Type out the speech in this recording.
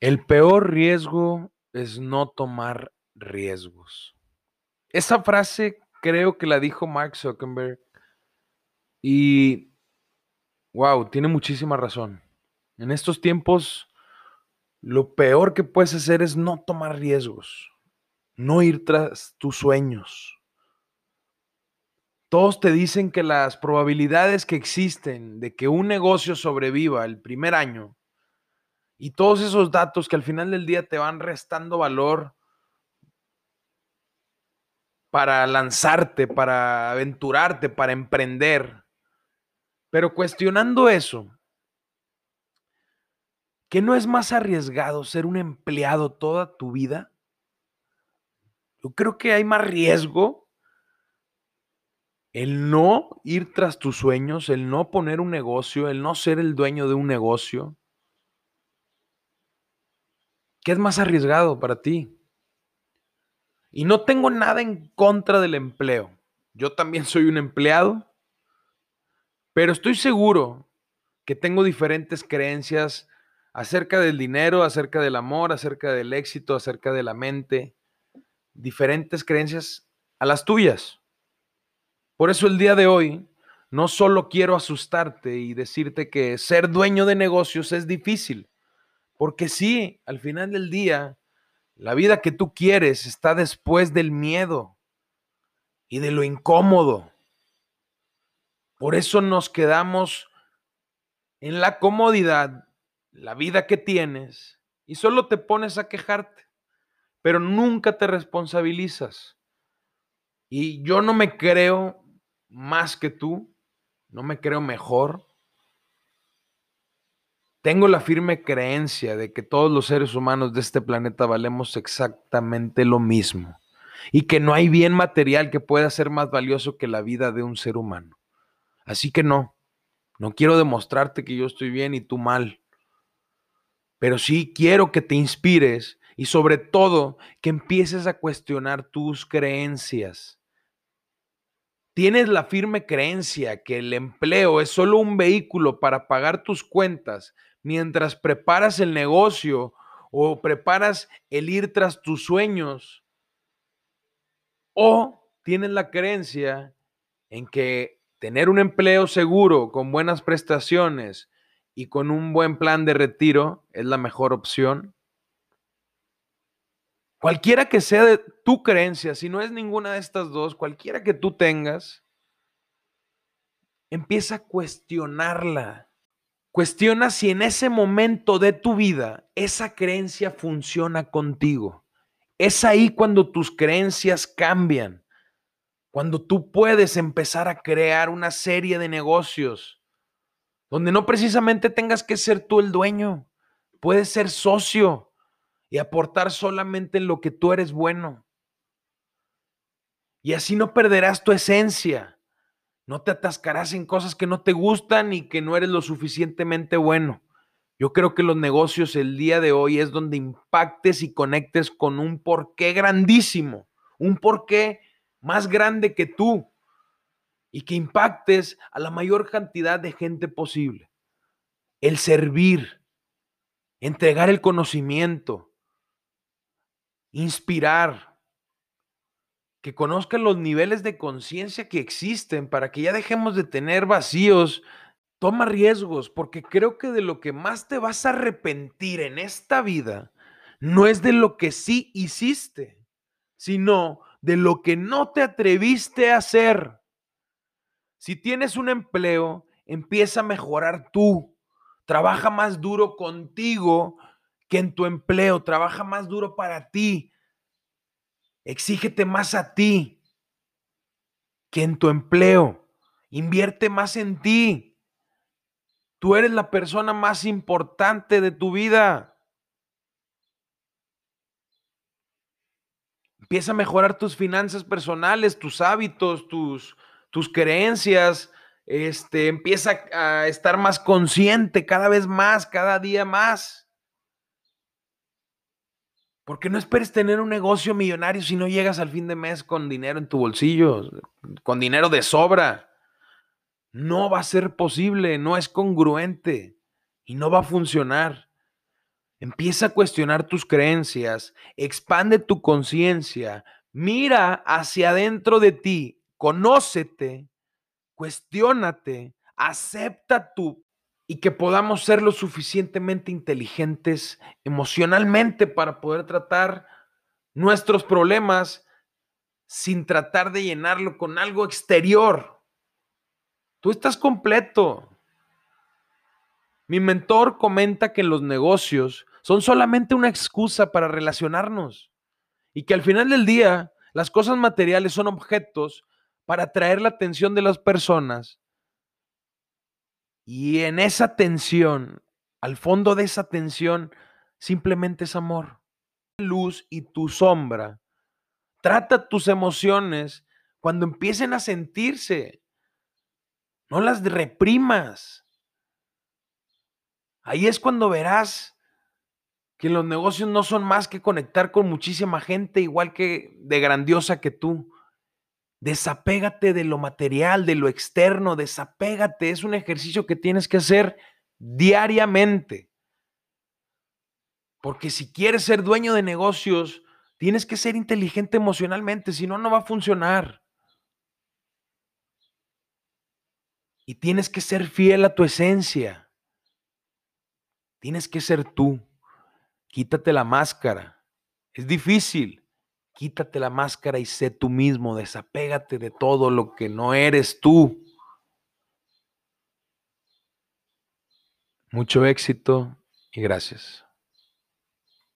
El peor riesgo es no tomar riesgos. Esa frase creo que la dijo Mark Zuckerberg y, wow, tiene muchísima razón. En estos tiempos, lo peor que puedes hacer es no tomar riesgos, no ir tras tus sueños. Todos te dicen que las probabilidades que existen de que un negocio sobreviva el primer año y todos esos datos que al final del día te van restando valor para lanzarte, para aventurarte, para emprender. Pero cuestionando eso, ¿qué no es más arriesgado ser un empleado toda tu vida? Yo creo que hay más riesgo el no ir tras tus sueños, el no poner un negocio, el no ser el dueño de un negocio, ¿Qué es más arriesgado para ti? Y no tengo nada en contra del empleo. Yo también soy un empleado, pero estoy seguro que tengo diferentes creencias acerca del dinero, acerca del amor, acerca del éxito, acerca de la mente, diferentes creencias a las tuyas. Por eso el día de hoy no solo quiero asustarte y decirte que ser dueño de negocios es difícil. Porque sí, al final del día, la vida que tú quieres está después del miedo y de lo incómodo. Por eso nos quedamos en la comodidad, la vida que tienes, y solo te pones a quejarte, pero nunca te responsabilizas. Y yo no me creo más que tú, no me creo mejor, tengo la firme creencia de que todos los seres humanos de este planeta valemos exactamente lo mismo y que no hay bien material que pueda ser más valioso que la vida de un ser humano. Así que no, no quiero demostrarte que yo estoy bien y tú mal, pero sí quiero que te inspires y sobre todo que empieces a cuestionar tus creencias. Tienes la firme creencia que el empleo es solo un vehículo para pagar tus cuentas mientras preparas el negocio o preparas el ir tras tus sueños, o tienes la creencia en que tener un empleo seguro, con buenas prestaciones y con un buen plan de retiro es la mejor opción. Cualquiera que sea de tu creencia, si no es ninguna de estas dos, cualquiera que tú tengas, empieza a cuestionarla. Cuestiona si en ese momento de tu vida esa creencia funciona contigo. Es ahí cuando tus creencias cambian, cuando tú puedes empezar a crear una serie de negocios donde no precisamente tengas que ser tú el dueño, puedes ser socio y aportar solamente en lo que tú eres bueno. Y así no perderás tu esencia no te atascarás en cosas que no te gustan y que no eres lo suficientemente bueno. Yo creo que los negocios el día de hoy es donde impactes y conectes con un porqué grandísimo, un porqué más grande que tú y que impactes a la mayor cantidad de gente posible. El servir, entregar el conocimiento, inspirar, que conozcan los niveles de conciencia que existen para que ya dejemos de tener vacíos. Toma riesgos, porque creo que de lo que más te vas a arrepentir en esta vida no es de lo que sí hiciste, sino de lo que no te atreviste a hacer. Si tienes un empleo, empieza a mejorar tú. Trabaja más duro contigo que en tu empleo. Trabaja más duro para ti. Exígete más a ti que en tu empleo. Invierte más en ti. Tú eres la persona más importante de tu vida. Empieza a mejorar tus finanzas personales, tus hábitos, tus, tus creencias. Este, empieza a estar más consciente cada vez más, cada día más. Porque no esperes tener un negocio millonario si no llegas al fin de mes con dinero en tu bolsillo, con dinero de sobra. No va a ser posible, no es congruente y no va a funcionar. Empieza a cuestionar tus creencias, expande tu conciencia, mira hacia adentro de ti, conócete, cuestiónate, acepta tu y que podamos ser lo suficientemente inteligentes emocionalmente para poder tratar nuestros problemas sin tratar de llenarlo con algo exterior. Tú estás completo. Mi mentor comenta que los negocios son solamente una excusa para relacionarnos y que al final del día las cosas materiales son objetos para atraer la atención de las personas. Y en esa tensión, al fondo de esa tensión, simplemente es amor, luz y tu sombra. Trata tus emociones cuando empiecen a sentirse. No las reprimas. Ahí es cuando verás que los negocios no son más que conectar con muchísima gente igual que de grandiosa que tú. Desapégate de lo material, de lo externo, desapégate. Es un ejercicio que tienes que hacer diariamente. Porque si quieres ser dueño de negocios, tienes que ser inteligente emocionalmente, si no, no va a funcionar. Y tienes que ser fiel a tu esencia. Tienes que ser tú. Quítate la máscara. Es difícil. Quítate la máscara y sé tú mismo. Desapégate de todo lo que no eres tú. Mucho éxito y gracias.